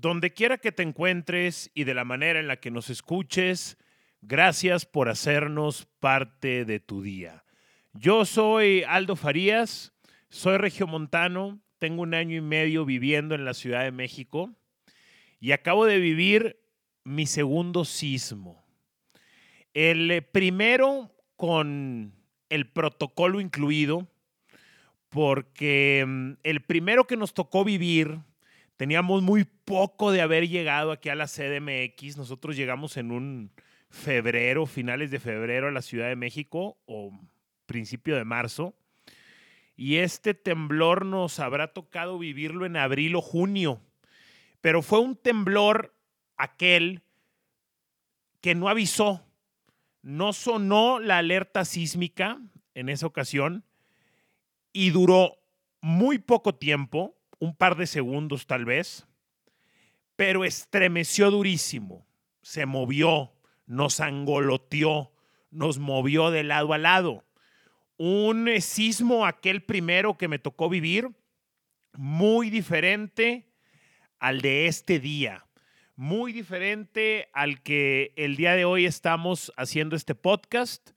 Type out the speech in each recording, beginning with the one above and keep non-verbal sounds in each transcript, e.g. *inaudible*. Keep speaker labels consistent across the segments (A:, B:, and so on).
A: Donde quiera que te encuentres y de la manera en la que nos escuches, gracias por hacernos parte de tu día. Yo soy Aldo Farías, soy regiomontano, tengo un año y medio viviendo en la Ciudad de México y acabo de vivir mi segundo sismo. El eh, primero con el protocolo incluido, porque mm, el primero que nos tocó vivir Teníamos muy poco de haber llegado aquí a la CDMX. Nosotros llegamos en un febrero, finales de febrero a la Ciudad de México o principio de marzo. Y este temblor nos habrá tocado vivirlo en abril o junio. Pero fue un temblor aquel que no avisó. No sonó la alerta sísmica en esa ocasión y duró muy poco tiempo un par de segundos tal vez, pero estremeció durísimo, se movió, nos angoloteó, nos movió de lado a lado. Un sismo, aquel primero que me tocó vivir, muy diferente al de este día, muy diferente al que el día de hoy estamos haciendo este podcast.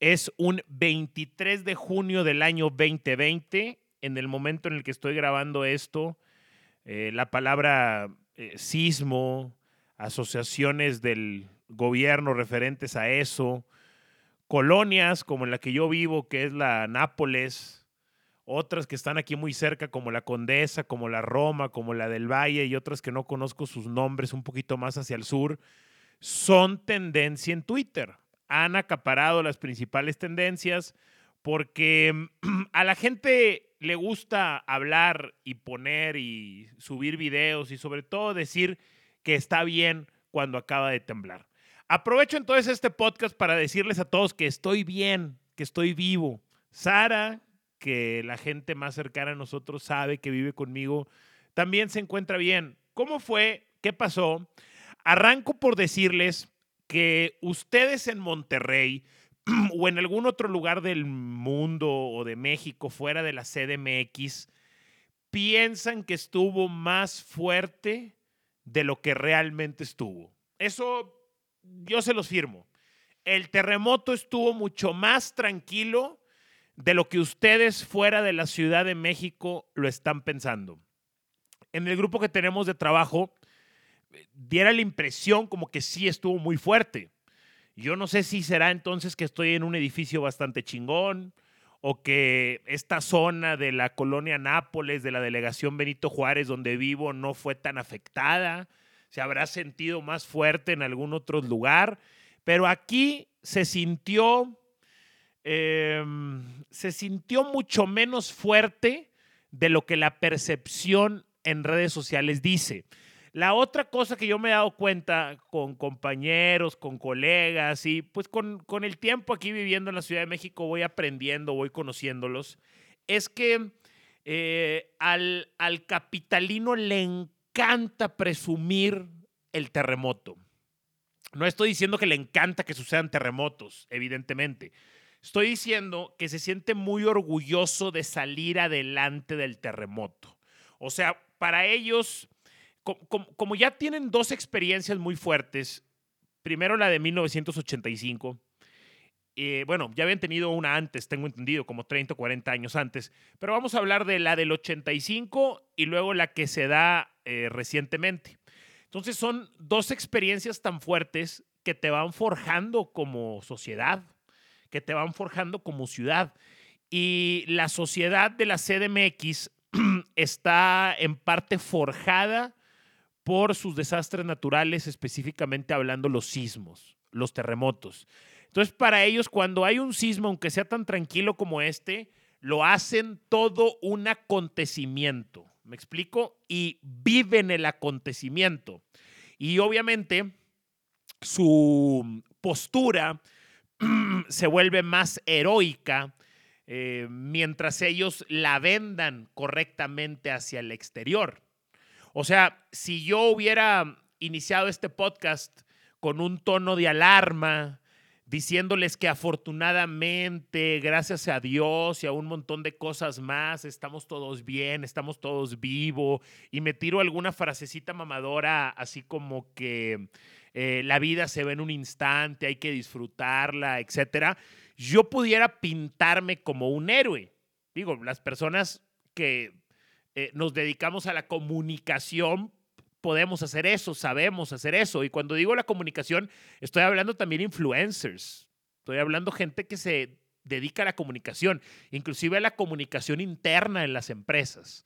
A: Es un 23 de junio del año 2020 en el momento en el que estoy grabando esto, eh, la palabra eh, sismo, asociaciones del gobierno referentes a eso, colonias como en la que yo vivo, que es la Nápoles, otras que están aquí muy cerca, como la Condesa, como la Roma, como la del Valle, y otras que no conozco sus nombres un poquito más hacia el sur, son tendencia en Twitter. Han acaparado las principales tendencias porque *clears throat* a la gente le gusta hablar y poner y subir videos y sobre todo decir que está bien cuando acaba de temblar. Aprovecho entonces este podcast para decirles a todos que estoy bien, que estoy vivo. Sara, que la gente más cercana a nosotros sabe que vive conmigo, también se encuentra bien. ¿Cómo fue? ¿Qué pasó? Arranco por decirles que ustedes en Monterrey *clears throat* o en algún otro lugar del mundo o de México fuera de la CDMX piensan que estuvo más fuerte de lo que realmente estuvo. Eso yo se los firmo. El terremoto estuvo mucho más tranquilo de lo que ustedes fuera de la Ciudad de México lo están pensando. En el grupo que tenemos de trabajo, diera la impresión como que sí estuvo muy fuerte. Yo no sé si será entonces que estoy en un edificio bastante chingón o que esta zona de la colonia Nápoles, de la delegación Benito Juárez, donde vivo, no fue tan afectada. Se habrá sentido más fuerte en algún otro lugar. Pero aquí se sintió, em, se sintió mucho menos fuerte de lo que la percepción en redes sociales dice. La otra cosa que yo me he dado cuenta con compañeros, con colegas y pues con, el tiempo aquí viviendo en la Ciudad de México voy aprendiendo, voy conociéndolos, es que eh, al, al capitalino le encanta presumir el terremoto. No estoy diciendo que le encanta que sucedan terremotos, evidentemente. Estoy diciendo que se siente muy orgulloso de salir adelante del terremoto. O sea, para ellos como, ya tienen dos experiencias muy fuertes, primero la de 1985, eh, bueno, ya habían tenido una antes, tengo entendido, como 30 o 40 años antes, pero vamos a hablar de la del 85 y luego la que se da eh, recientemente. Entonces son dos experiencias tan fuertes que te van forjando como sociedad, que te van forjando como ciudad. Y la sociedad de la CDMX *clears throat* está en parte forjada por sus desastres naturales, específicamente hablando los sismos, los terremotos. Entonces, para ellos, cuando hay un sismo, aunque sea tan tranquilo como este, lo hacen todo un acontecimiento. ¿Me explico? Y viven el acontecimiento. Y obviamente su postura *clears throat* se vuelve más heroica eh, mientras ellos la vendan correctamente hacia el exterior. O sea, si yo hubiera iniciado este podcast con un tono de alarma, diciéndoles que afortunadamente, gracias a Dios y a un montón de cosas más, estamos todos bien, estamos todos vivos, y me tiro alguna frasecita mamadora, así como que eh, la vida se ve en un instante, hay que disfrutarla, etcétera, yo pudiera pintarme como un héroe. Digo, las personas que eh, nos dedicamos a la comunicación podemos hacer eso, sabemos hacer eso. Y cuando digo la comunicación, estoy hablando también influencers. Estoy hablando gente que se dedica a la comunicación, inclusive a la comunicación interna en las empresas.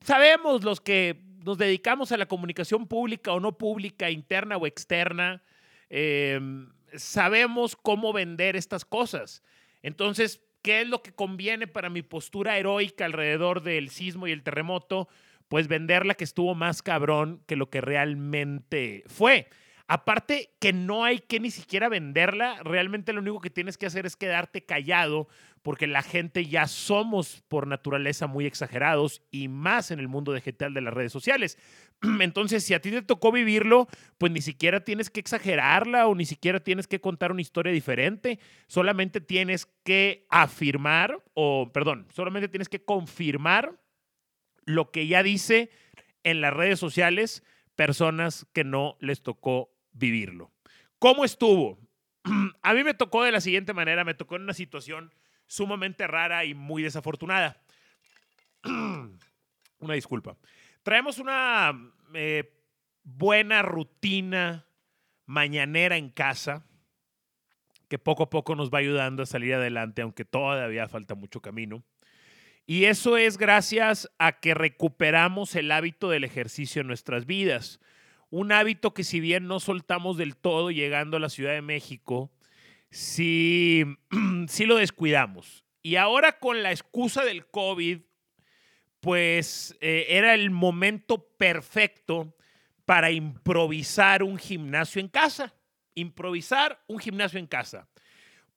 A: Sabemos los que nos dedicamos a la comunicación pública o no pública, interna o externa, em, sabemos cómo vender estas cosas. Entonces, ¿qué es lo que conviene para mi postura heroica alrededor del sismo y el terremoto? pues venderla que estuvo más cabrón que lo que realmente fue. Aparte que no hay que ni siquiera venderla, realmente lo único que tienes que hacer es quedarte callado porque la gente ya somos por naturaleza muy exagerados y más en el mundo digital de las redes sociales. *clears throat* Entonces, si a ti te tocó vivirlo, pues ni siquiera tienes que exagerarla o ni siquiera tienes que contar una historia diferente, solamente tienes que afirmar o, perdón, solamente tienes que confirmar lo que ya dice en las redes sociales personas que no les tocó vivirlo. ¿Cómo estuvo? *clears throat* A mí me tocó de la siguiente manera, me tocó en una situación sumamente rara y muy desafortunada. *clears throat* Una disculpa. Traemos una eh, buena rutina mañanera en casa que poco a poco nos va ayudando a salir adelante, aunque todavía falta mucho camino. Y eso es gracias a que recuperamos el hábito del ejercicio en nuestras vidas. Un hábito que si bien no soltamos del todo llegando a la Ciudad de México, sí, *clears throat* sí lo descuidamos. Y ahora con la excusa del COVID, pues eh, era el momento perfecto para improvisar un gimnasio en casa. Improvisar un gimnasio en casa.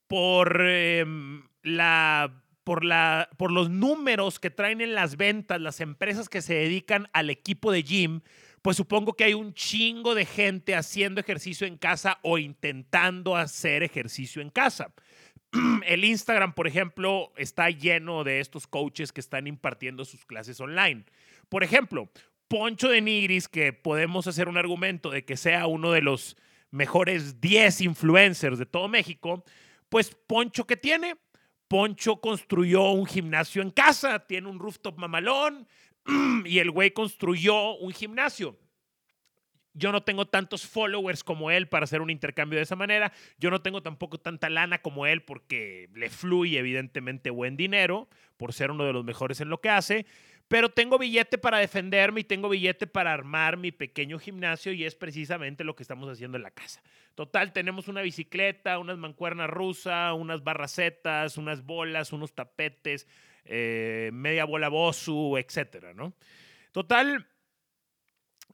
A: Por em, la por, la, por los números que traen en las ventas las empresas que se dedican al equipo de gym, pues supongo que hay un chingo de gente haciendo ejercicio en casa o intentando hacer ejercicio en casa. *clears throat* El Instagram, por ejemplo, está lleno de estos coaches que están impartiendo sus clases online. Por ejemplo, Poncho de Nigris, que podemos hacer un argumento de que sea uno de los mejores 10 influencers de todo México, pues Poncho que tiene Poncho construyó un gimnasio en casa, tiene un rooftop mamalón *clears throat* y el güey construyó un gimnasio. Yo no tengo tantos followers como él para hacer un intercambio de esa manera. Yo no tengo tampoco tanta lana como él porque le fluye evidentemente buen dinero por ser uno de los mejores en lo que hace pero tengo billete para defenderme y tengo billete para armar mi pequeño gimnasio y es precisamente lo que estamos haciendo en la casa. Total, tenemos una bicicleta, unas mancuernas rusas, unas barracetas, unas bolas, unos tapetes, eh, media bola Bosu, etcétera, ¿no? Total,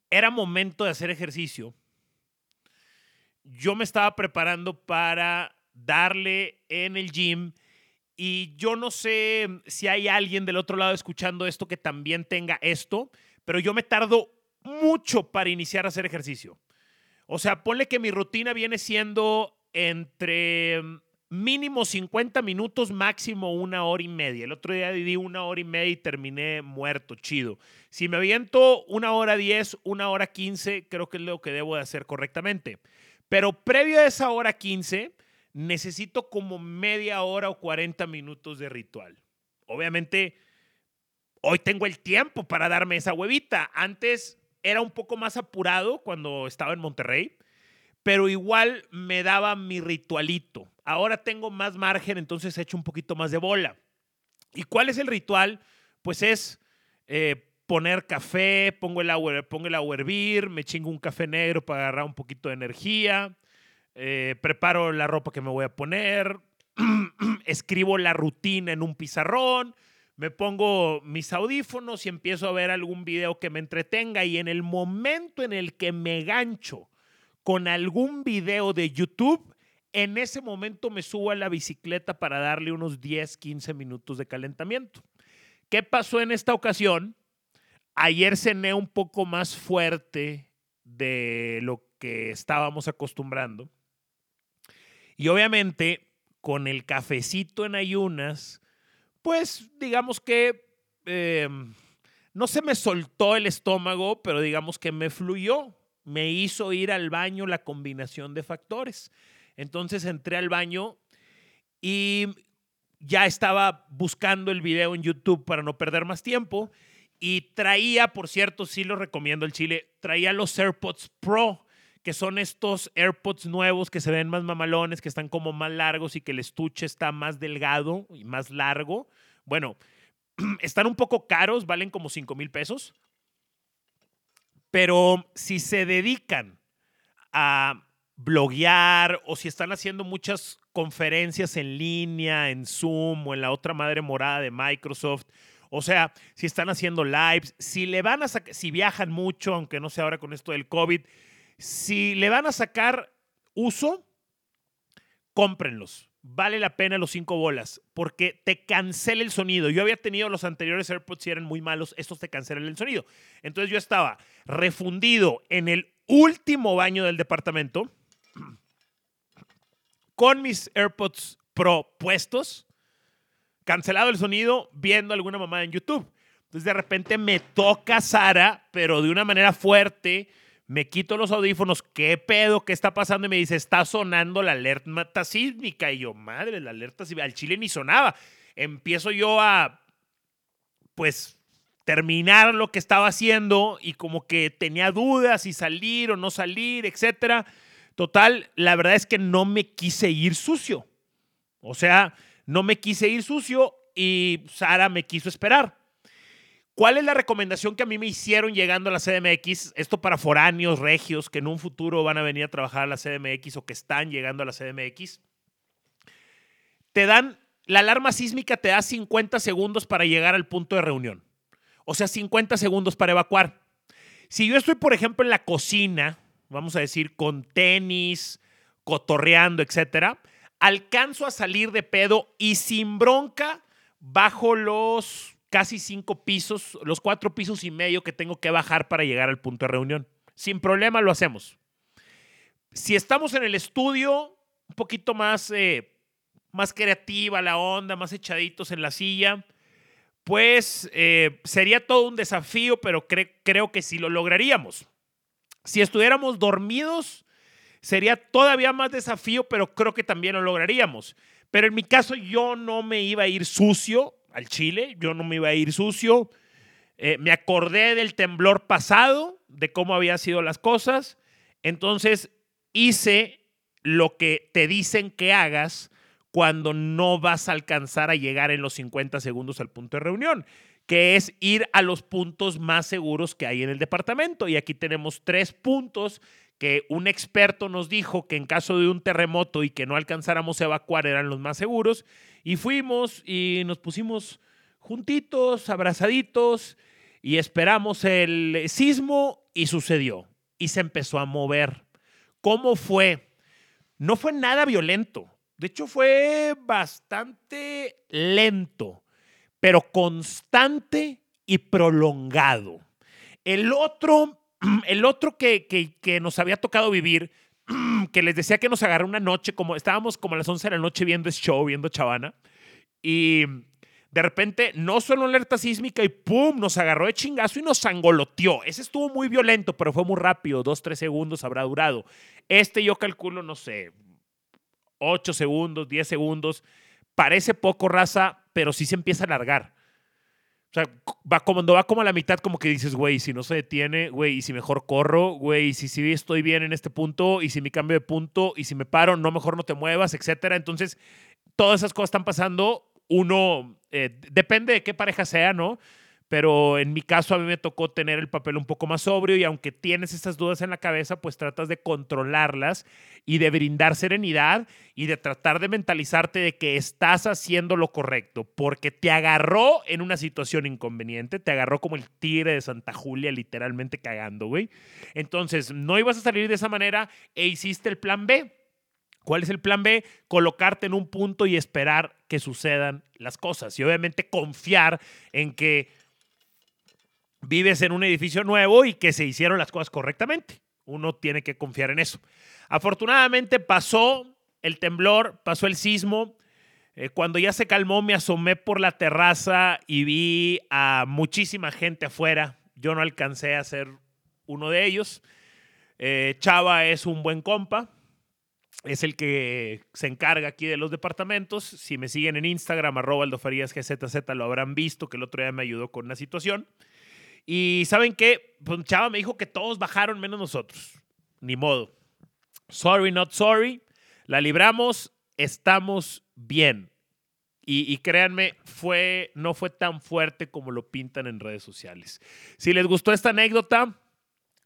A: era momento de hacer ejercicio. Yo me estaba preparando para darle en el gym y yo no sé si hay alguien del otro lado escuchando esto que también tenga esto, pero yo me tardo mucho para iniciar a hacer ejercicio. O sea, ponle que mi rutina viene siendo entre mínimo 50 minutos, máximo una hora y media. El otro día di una hora y media y terminé muerto, chido. Si me aviento una hora 10, una hora 15, creo que es lo que debo de hacer correctamente. Pero previo a esa hora 15, necesito como media hora o 40 minutos de ritual. Obviamente, hoy tengo el tiempo para darme esa huevita. Antes era un poco más apurado cuando estaba en Monterrey, pero igual me daba mi ritualito. Ahora tengo más margen, entonces he hecho un poquito más de bola. ¿Y cuál es el ritual? Pues es eh, poner café, pongo el, agua, pongo el agua a hervir, me chingo un café negro para agarrar un poquito de energía, eh, preparo la ropa que me voy a poner, *clears throat* escribo la rutina en un pizarrón, me pongo mis audífonos y empiezo a ver algún video que me entretenga y en el momento en el que me gancho con algún video de YouTube, en ese momento me subo a la bicicleta para darle unos 10, 15 minutos de calentamiento. ¿Qué pasó en esta ocasión? Ayer cené un poco más fuerte de lo que estábamos acostumbrando Y obviamente, con el cafecito en ayunas, pues digamos que em, no se me soltó el estómago, pero digamos que me fluyó. Me hizo ir al baño la combinación de factores. Entonces entré al baño y ya estaba buscando el video en YouTube para no perder más tiempo. Y traía, por cierto, sí lo recomiendo el Chile, traía los AirPods Pro que son estos AirPods nuevos que se ven más mamalones, que están como más largos y que el estuche está más delgado y más largo. Bueno, *clears throat* están un poco caros, valen como 5 mil pesos. Pero si se dedican a bloguear o si están haciendo muchas conferencias en línea, en Zoom o en la otra madre morada de Microsoft, o sea, si están haciendo lives, si le van a si viajan mucho, aunque no sea ahora con esto del COVID, si le van a sacar uso, cómprenlos. Vale la pena los cinco bolas porque te cancela el sonido. Yo había tenido los anteriores AirPods y eran muy malos, estos te cancelan el sonido. Entonces yo estaba refundido en el último baño del departamento con mis AirPods Pro puestos, cancelado el sonido, viendo alguna mamá en YouTube. Entonces de repente me toca Sara, pero de una manera fuerte me quito los audífonos, ¿qué pedo? ¿Qué está pasando? Y me dice, está sonando la alerta sísmica. Y yo, madre, la alerta sísmica. Al chile ni sonaba. Empiezo yo a, pues, terminar lo que estaba haciendo y como que tenía dudas si salir o no salir, etcétera. Total, la verdad es que no me quise ir sucio. O sea, no me quise ir sucio y Sara me quiso esperar. ¿Cuál es la recomendación que a mí me hicieron llegando a la CDMX? Esto para foráneos, regios, que en un futuro van a venir a trabajar a la CDMX o que están llegando a la CDMX. Te dan, la alarma sísmica te da 50 segundos para llegar al punto de reunión. O sea, 50 segundos para evacuar. Si yo estoy, por ejemplo, en la cocina, vamos a decir, con tenis, cotorreando, etcétera, alcanzo a salir de pedo y sin bronca bajo los casi cinco pisos, los cuatro pisos y medio que tengo que bajar para llegar al punto de reunión. Sin problema lo hacemos. Si estamos en el estudio, un poquito más, eh, más creativa la onda, más echaditos en la silla, pues eh, sería todo un desafío, pero creo que sí lo lograríamos. Si estuviéramos dormidos, sería todavía más desafío, pero creo que también lo lograríamos. Pero en mi caso yo no me iba a ir sucio, al Chile, yo no me iba a ir sucio. Eh, me acordé del temblor pasado, de cómo habían sido las cosas. Entonces hice lo que te dicen que hagas cuando no vas a alcanzar a llegar en los 50 segundos al punto de reunión, que es ir a los puntos más seguros que hay en el departamento. Y aquí tenemos tres puntos que un experto nos dijo que en caso de un terremoto y que no alcanzáramos a evacuar eran los más seguros. Y fuimos y nos pusimos juntitos, abrazaditos, y esperamos el sismo y sucedió. Y se empezó a mover. ¿Cómo fue? No fue nada violento. De hecho, fue bastante lento, pero constante y prolongado. El otro *clears throat* el otro que, que, nos había tocado vivir, que les decía que nos agarró una noche, como estábamos como a las 11 de la noche viendo show, viendo Chavana, y de repente no solo alerta sísmica y ¡pum! nos agarró de chingazo y nos angoloteó. Ese estuvo muy violento, pero fue muy rápido, dos, tres segundos habrá durado. Este yo calculo, no sé, ocho segundos, diez segundos. Parece poco raza, pero sí se empieza a alargar. O sea, va, cuando va como a la mitad, como que dices, güey, si no se detiene, güey, y si mejor corro, güey, y si sí estoy bien en este punto, y si me cambio de punto, y si me paro, no, mejor no te muevas, etcétera. Entonces, todas esas cosas están pasando. Uno, eh, depende de qué pareja sea, ¿no? Pero en mi caso a mí me tocó tener el papel un poco más sobrio y aunque tienes estas dudas en la cabeza, pues tratas de controlarlas y de brindar serenidad y de tratar de mentalizarte de que estás haciendo lo correcto, porque te agarró en una situación inconveniente, te agarró como el tigre de Santa Julia literalmente cagando, güey. Entonces, no ibas a salir de esa manera e hiciste el plan B. ¿Cuál es el plan B? Colocarte en un punto y esperar que sucedan las cosas. Y obviamente confiar en que vives en un edificio nuevo y que se hicieron las cosas correctamente. Uno tiene que confiar en eso. Afortunadamente pasó, el temblor, pasó el sismo. Eh, cuando ya se calmó, me asomé por la terraza y vi a muchísima gente afuera. Yo no alcancé a ser uno de ellos. Eh, Chava es un buen compa. Es el que se encarga aquí de los departamentos. Si me siguen en Instagram, arroba aldofarías GZZ, lo habrán visto que el otro día me ayudó con una situación. Y ¿saben qué? Pues Chava me dijo que todos bajaron menos nosotros. Ni modo. Sorry, not sorry. La libramos, estamos bien. Y, créanme, fue, no fue tan fuerte como lo pintan en redes sociales. Si les gustó esta anécdota,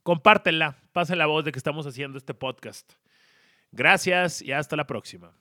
A: compártenla, pasen la voz de que estamos haciendo este podcast. Gracias y hasta la próxima.